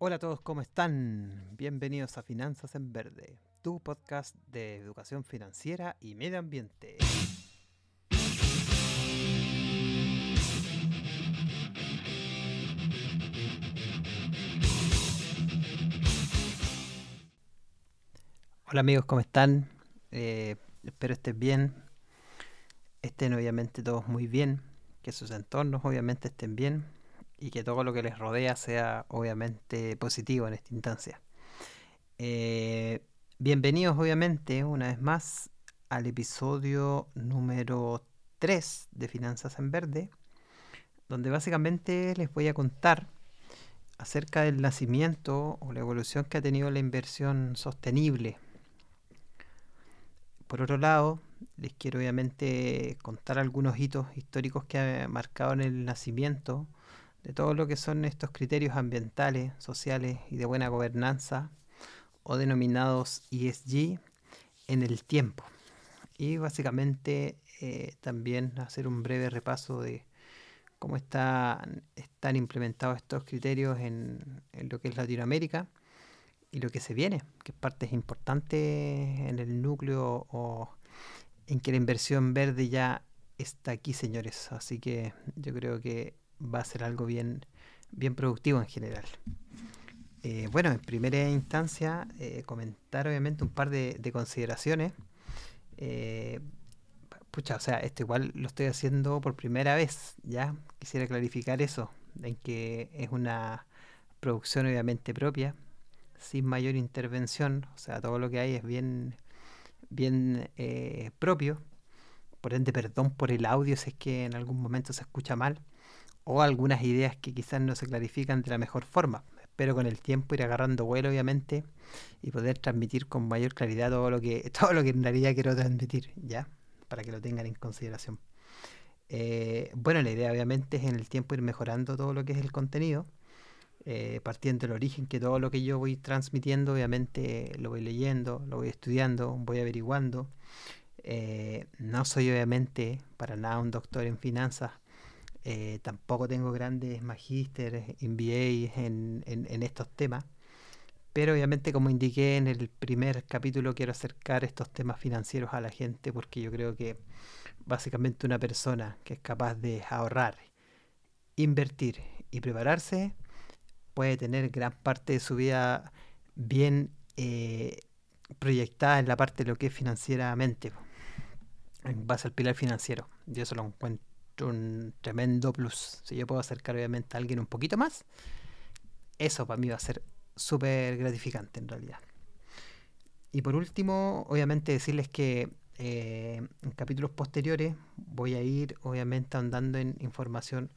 Hola a todos, ¿cómo están? Bienvenidos a Finanzas en Verde, tu podcast de educación financiera y medio ambiente. Hola amigos, ¿cómo están? Eh, espero estén bien, estén obviamente todos muy bien, que sus entornos obviamente estén bien y que todo lo que les rodea sea obviamente positivo en esta instancia. Eh, bienvenidos obviamente una vez más al episodio número 3 de Finanzas en Verde, donde básicamente les voy a contar acerca del nacimiento o la evolución que ha tenido la inversión sostenible. Por otro lado, les quiero obviamente contar algunos hitos históricos que ha marcado en el nacimiento de todo lo que son estos criterios ambientales, sociales y de buena gobernanza, o denominados ESG, en el tiempo. Y básicamente eh, también hacer un breve repaso de cómo están, están implementados estos criterios en, lo que es Latinoamérica y lo que se viene, que es parte importante en el núcleo o en que la inversión verde ya está aquí, señores. Así que yo creo que va a ser algo bien, bien productivo en general. Eh, bueno, en primera instancia, eh, comentar obviamente un par de, consideraciones. Eh, pucha, o sea, esto igual lo estoy haciendo por primera vez, ¿ya? Quisiera clarificar eso, en que es una producción obviamente propia, sin mayor intervención, o sea, todo lo que hay es bien, bien propio. Por ende, perdón por el audio si es que en algún momento se escucha mal o algunas ideas que quizás no se clarifican de la mejor forma. Espero con el tiempo ir agarrando vuelo, obviamente, y poder transmitir con mayor claridad todo lo que, todo lo que en realidad quiero transmitir, ¿ya? Para que lo tengan en consideración. Eh, bueno, la idea obviamente es en el tiempo ir mejorando todo lo que es el contenido, eh, partiendo del origen que todo lo que yo voy transmitiendo, obviamente lo voy leyendo, lo voy estudiando, voy averiguando. Eh, no soy obviamente para nada un doctor en finanzas, eh, tampoco tengo grandes magísteres, MBA en, en, estos temas. Pero obviamente, como indiqué en el primer capítulo, quiero acercar estos temas financieros a la gente porque yo creo que básicamente una persona que es capaz de ahorrar, invertir y prepararse puede tener gran parte de su vida bien eh, proyectada en la parte de lo que es financieramente, en base al pilar financiero. Yo eso lo un tremendo plus. Si yo puedo acercar obviamente a alguien un poquito más, eso para mí va a ser súper gratificante en realidad. Y por último, obviamente decirles que eh, en capítulos posteriores voy a ir obviamente andando en información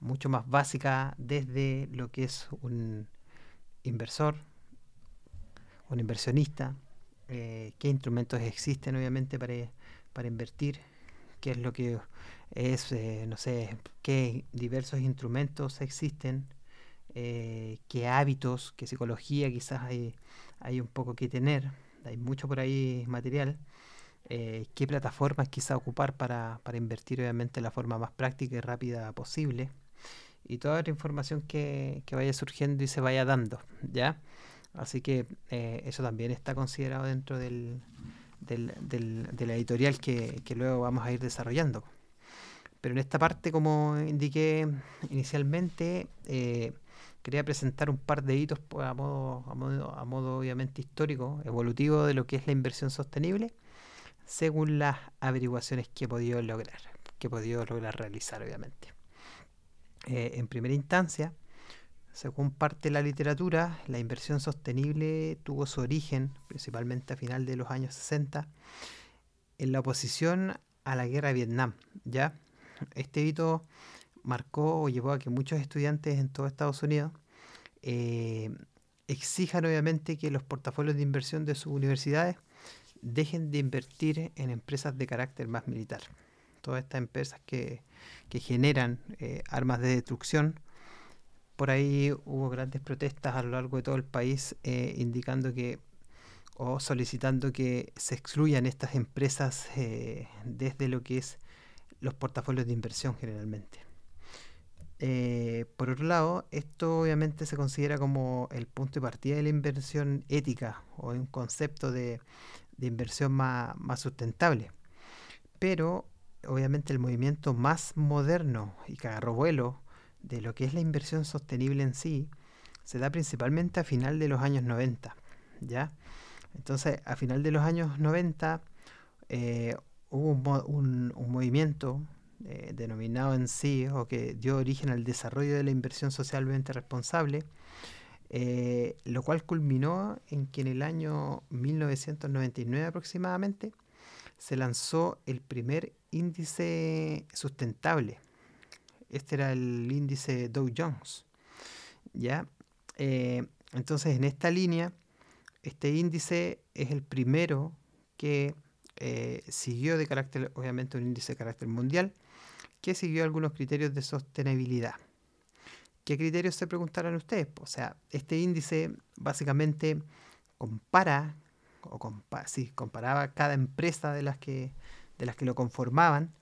mucho más básica desde lo que es un inversor, un inversionista, eh, qué instrumentos existen obviamente para, para invertir, qué es lo que es, eh, no sé, qué diversos instrumentos existen, eh, qué hábitos, qué psicología quizás hay, hay un poco que tener, hay mucho por ahí material, eh, qué plataformas quizás ocupar para, para invertir obviamente de la forma más práctica y rápida posible y toda la información que, que, vaya surgiendo y se vaya dando, ¿ya? Así que eso también está considerado dentro del, del, del, de la editorial que, que luego vamos a ir desarrollando. Pero en esta parte, como indiqué inicialmente, eh, quería presentar un par de hitos pues, a modo, obviamente histórico, evolutivo de lo que es la inversión sostenible, según las averiguaciones que he podido lograr, que he podido lograr realizar obviamente. Eh, en primera instancia, según parte de la literatura, la inversión sostenible tuvo su origen, principalmente a final de los años 60, en la oposición a la guerra de Vietnam, ¿ya? Este hito marcó o llevó a que muchos estudiantes en todo Estados Unidos eh, exijan obviamente que los portafolios de inversión de sus universidades dejen de invertir en empresas de carácter más militar. Todas estas empresas que, generan eh, armas de destrucción. Por ahí hubo grandes protestas a lo largo de todo el país eh, indicando que o solicitando que se excluyan estas empresas desde lo que es los portafolios de inversión generalmente. eh, por otro lado, esto obviamente se considera como el punto de partida de la inversión ética o un concepto de, inversión más, sustentable. Pero obviamente el movimiento más moderno y que agarró vuelo de lo que es la inversión sostenible en sí se da principalmente a final de los años 90. ¿ya? Entonces, a final de los años 90 eh, hubo un, un movimiento eh, denominado en sí o que dio origen al desarrollo de la inversión socialmente responsable, eh, lo cual culminó en que en el año 1999 aproximadamente se lanzó el primer índice sustentable. Este era el índice Dow Jones. ¿ya? Eh, entonces, en esta línea, este índice es el primero que siguió de carácter, obviamente un índice de carácter mundial, que siguió algunos criterios de sostenibilidad. ¿Qué criterios se preguntarán ustedes? O sea, este índice básicamente compara, o comparaba cada empresa de las, que, de las que lo conformaban,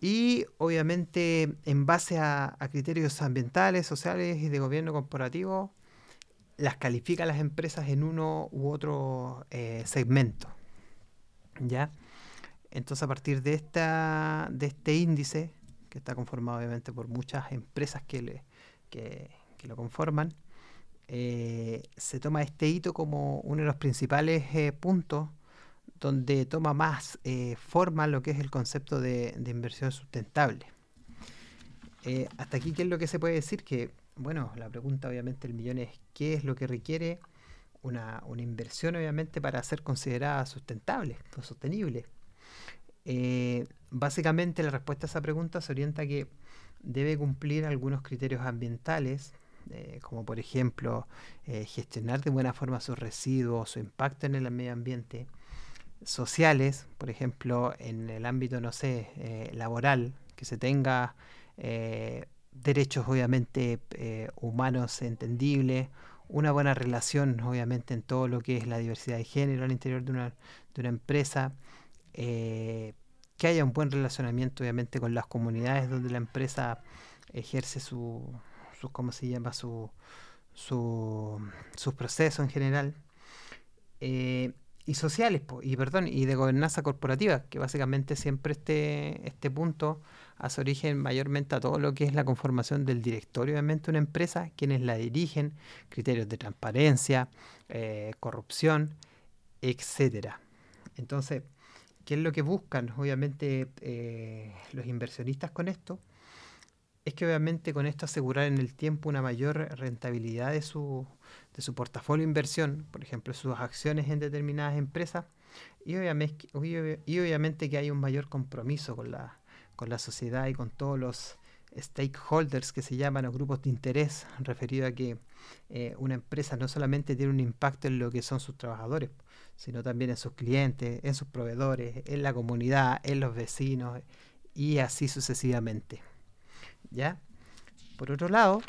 y obviamente en base a, criterios ambientales, sociales y de gobierno corporativo, las califica las empresas en uno u otro eh, segmento. ¿Ya? Entonces, a partir de, esta, de este índice, que está conformado obviamente por muchas empresas que, le, que, lo conforman, eh, se toma este hito como uno de los principales eh, puntos donde toma más eh, forma lo que es el concepto de, inversión sustentable. hasta aquí, ¿qué es lo que se puede decir? Que, bueno, la pregunta obviamente el millón es, ¿qué es lo que requiere una, inversión obviamente para ser considerada sustentable o sostenible? Eh, básicamente la respuesta a esa pregunta se orienta a que debe cumplir algunos criterios ambientales, eh, como por ejemplo eh, gestionar de buena forma sus residuos, su impacto en el medio ambiente, sociales, por ejemplo en el ámbito, no sé, laboral, que se tenga derechos obviamente humanos entendibles, una buena relación obviamente en todo lo que es la diversidad de género al interior de una, de una empresa, eh, que haya un buen relacionamiento obviamente con las comunidades donde la empresa ejerce su, su ¿cómo se llama? su, su, sus procesos en general. Eh, y sociales, y perdón, y de gobernanza corporativa, que básicamente siempre este, este punto hace origen mayormente a todo lo que es la conformación del directorio, obviamente, de una empresa, quienes la dirigen, criterios de transparencia, eh, corrupción, etcétera. Entonces, ¿Qué es lo que buscan, obviamente, eh, los inversionistas con esto? Es que obviamente con esto asegurar en el tiempo una mayor rentabilidad de su, de su portafolio de inversión, por ejemplo, sus acciones en determinadas empresas, y obviamente, que hay un mayor compromiso con la, con la sociedad y con todos los stakeholders que se llaman los grupos de interés, referido a que eh, una empresa no solamente tiene un impacto en lo que son sus trabajadores, sino también en sus clientes, en sus proveedores, en la comunidad, en los vecinos y así sucesivamente. ¿Ya? Por otro lado,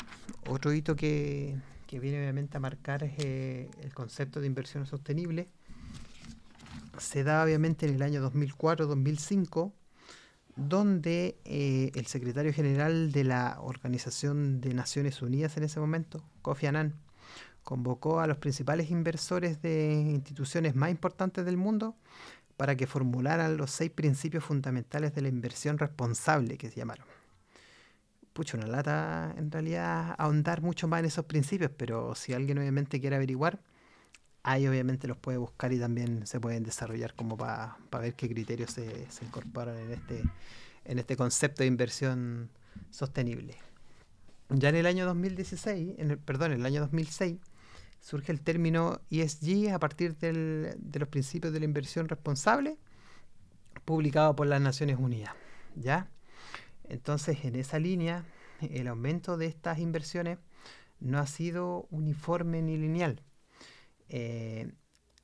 otro hito que, viene obviamente a marcar eh, el concepto de inversión sostenible. Se da obviamente en el año 2004-2005, donde eh, el secretario general de la Organización de Naciones Unidas en ese momento, Kofi Annan, convocó a los principales inversores de instituciones más importantes del mundo para que formularan los seis principios fundamentales de la inversión responsable que se llamaron. Pucha, una lata en realidad ahondar mucho más en esos principios, pero si alguien obviamente quiere averiguar, ahí obviamente los puede buscar y también se pueden desarrollar como para ver qué criterios se, se, incorporan en este, en este concepto de inversión sostenible. Ya en el año 2016, en el, perdón, en el año 2006, surge el término ESG a partir de los principios de la inversión responsable, publicado por las Naciones Unidas. ¿ya? Entonces, en esa línea, el aumento de estas inversiones no ha sido uniforme ni lineal. Eh,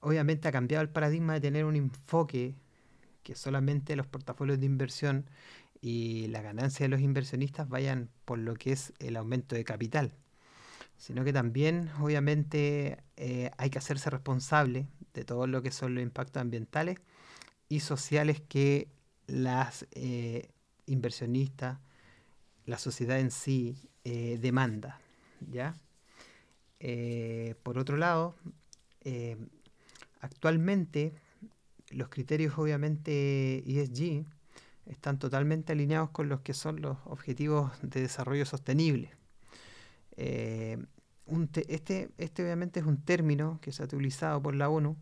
obviamente ha cambiado el paradigma de tener un enfoque que solamente los portafolios de inversión y la ganancia de los inversionistas vayan por lo que es el aumento de capital sino que también obviamente eh, hay que hacerse responsable de todo lo que son los impactos ambientales y sociales que las eh, inversionistas la sociedad en sí eh, demanda. ¿ya? Eh, por otro lado, actualmente los criterios obviamente ESG están totalmente alineados con los que son los objetivos de desarrollo sostenible. este, este obviamente es un término que se ha utilizado por la ONU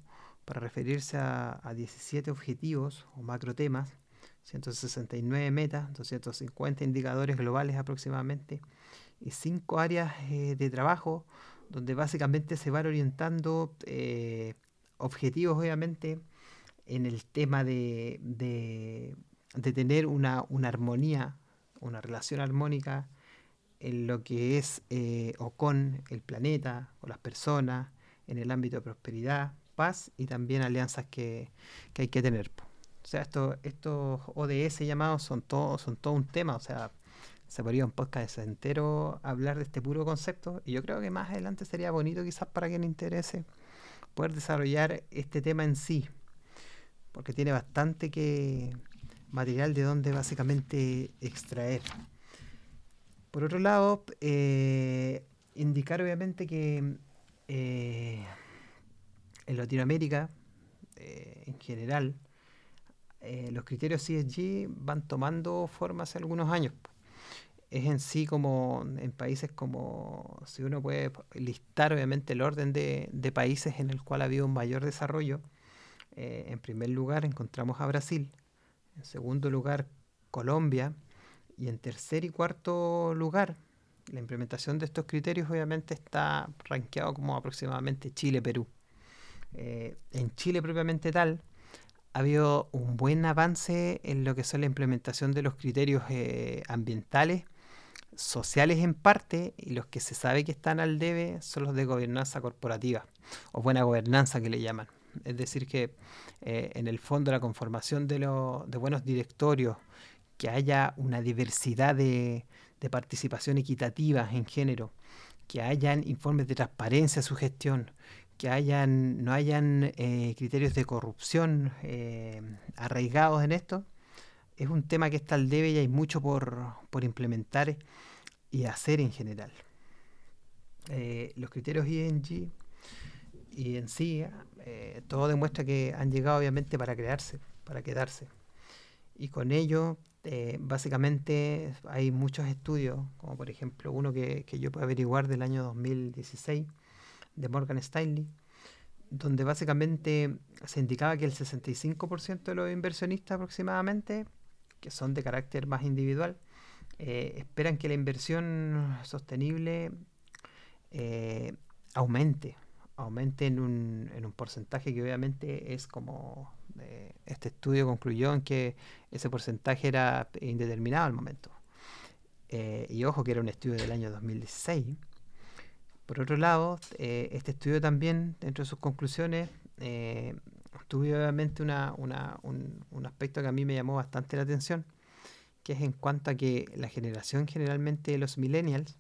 para referirse a, 17 objetivos o macro temas, 169 metas, 250 indicadores globales aproximadamente, y 5 áreas eh, de trabajo donde básicamente se van orientando eh, objetivos obviamente en el tema de, de, tener una, armonía, una relación armónica en lo que es eh, o con el planeta, o las personas, en el ámbito de prosperidad, paz y también alianzas que, hay que tener. O sea, estos, estos ODS llamados son todo, son todo un tema, o sea, se podría un podcast entero hablar de este puro concepto. Y yo creo que más adelante sería bonito quizás para quien interese poder desarrollar este tema en sí, porque tiene bastante que material de donde básicamente extraer. Por otro lado, eh, indicar obviamente que eh, en Latinoamérica, eh, en general, eh, los criterios CSG van tomando forma hace algunos años. Es en sí como en países como, si uno puede listar obviamente el orden de, países en el cual ha habido un mayor desarrollo, eh, en primer lugar encontramos a Brasil, en segundo lugar Colombia y en tercer y cuarto lugar la implementación de estos criterios obviamente está rankeado como aproximadamente Chile-Perú. Eh, en Chile propiamente tal, ha habido un buen avance en lo que son la implementación de los criterios eh, ambientales, sociales en parte, y los que se sabe que están al debe son los de gobernanza corporativa, o buena gobernanza que le llaman. Es decir, que eh, en el fondo la conformación de, de buenos directorios, que haya una diversidad de, de participación equitativa en género, que hayan informes de transparencia a su gestión, que no hayan eh, criterios de corrupción eh, arraigados en esto, es un tema que está al debe y hay mucho por, implementar y hacer en general. Eh, los criterios ING y en sí, todo demuestra que han llegado obviamente para crearse, para quedarse. Y con ello, básicamente hay muchos estudios, como por ejemplo uno que, que yo puedo averiguar del año 2016, de Morgan Stanley, donde básicamente se indicaba que el 65% de los inversionistas aproximadamente, que son de carácter más individual, eh, esperan que la inversión sostenible eh, aumente, aumente en un, en un, porcentaje que obviamente es como eh, este estudio concluyó en que ese porcentaje era indeterminado al momento. y ojo que era un estudio del año 2016 por otro lado, eh, este estudio también, dentro de sus conclusiones, eh, tuvo obviamente un, aspecto que a mí me llamó bastante la atención, que es en cuanto a que la generación generalmente de los millennials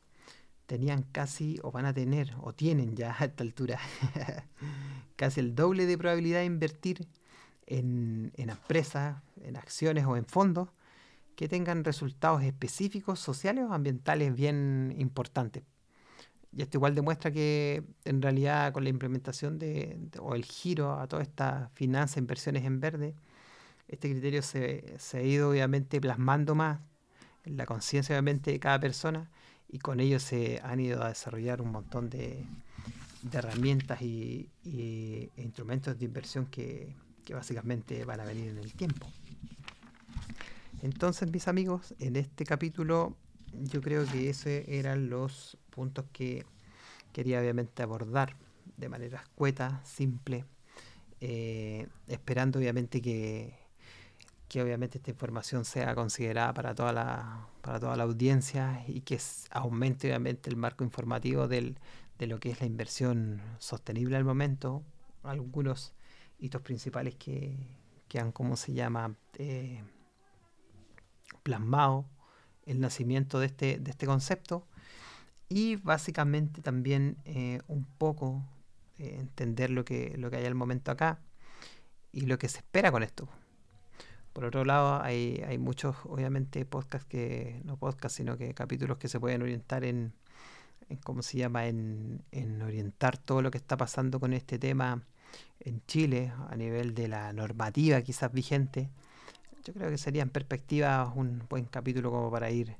tenían casi, o van a tener, o tienen ya a esta altura, casi el doble de probabilidad de invertir en empresas, en acciones o en fondos que tengan resultados específicos, sociales o ambientales bien importantes. Y esto igual demuestra que en realidad con la implementación de, o el giro a toda esta finanza, inversiones en verde, este criterio se, ha ido obviamente plasmando más en la conciencia obviamente de cada persona y con ello se han ido a desarrollar un montón de, herramientas y, e instrumentos de inversión que, que básicamente van a venir en el tiempo. Entonces, mis amigos, en este capítulo yo creo que esos eran los puntos que quería obviamente abordar de manera escueta, simple, eh, esperando obviamente que, que obviamente esta información sea considerada para toda la, para toda la audiencia y que aumente obviamente el marco informativo del, de lo que es la inversión sostenible al momento, algunos hitos principales que, que han, como se llama?, eh, plasmado el nacimiento de este, de este concepto y básicamente también eh, un poco eh, entender lo que, lo que hay al momento acá y lo que se espera con esto. Por otro lado, hay, hay muchos, obviamente, podcasts que, no podcasts, sino que capítulos que se pueden orientar en, en ¿cómo se llama?, en, en orientar todo lo que está pasando con este tema en Chile a nivel de la normativa quizás vigente. Creo que sería en perspectiva un buen capítulo como para ir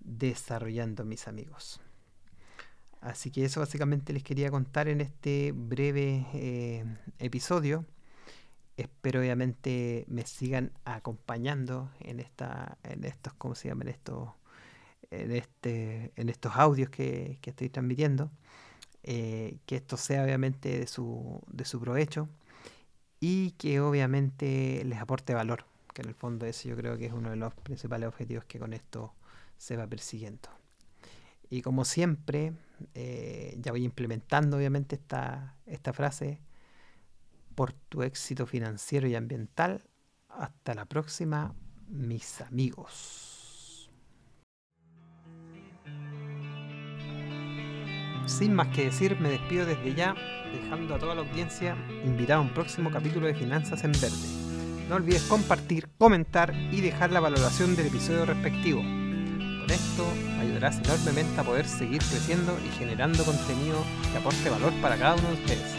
desarrollando, mis amigos. Así que eso básicamente les quería contar en este breve eh, episodio. Espero obviamente me sigan acompañando en esta, en estos, ¿cómo se llaman? Estos, en este, en estos audios que, estoy transmitiendo. Eh, que esto sea obviamente de su, de su provecho y que obviamente les aporte valor, que en el fondo ese yo creo que es uno de los principales objetivos que con esto se va persiguiendo. Y como siempre, eh, ya voy implementando obviamente esta, esta frase, por tu éxito financiero y ambiental. Hasta la próxima, mis amigos. Sin más que decir, me despido desde ya, dejando a toda la audiencia invitada a un próximo capítulo de Finanzas en Verde. No olvides compartir, comentar y dejar la valoración del episodio respectivo. Con esto me ayudarás enormemente a poder seguir creciendo y generando contenido que aporte valor para cada uno de ustedes.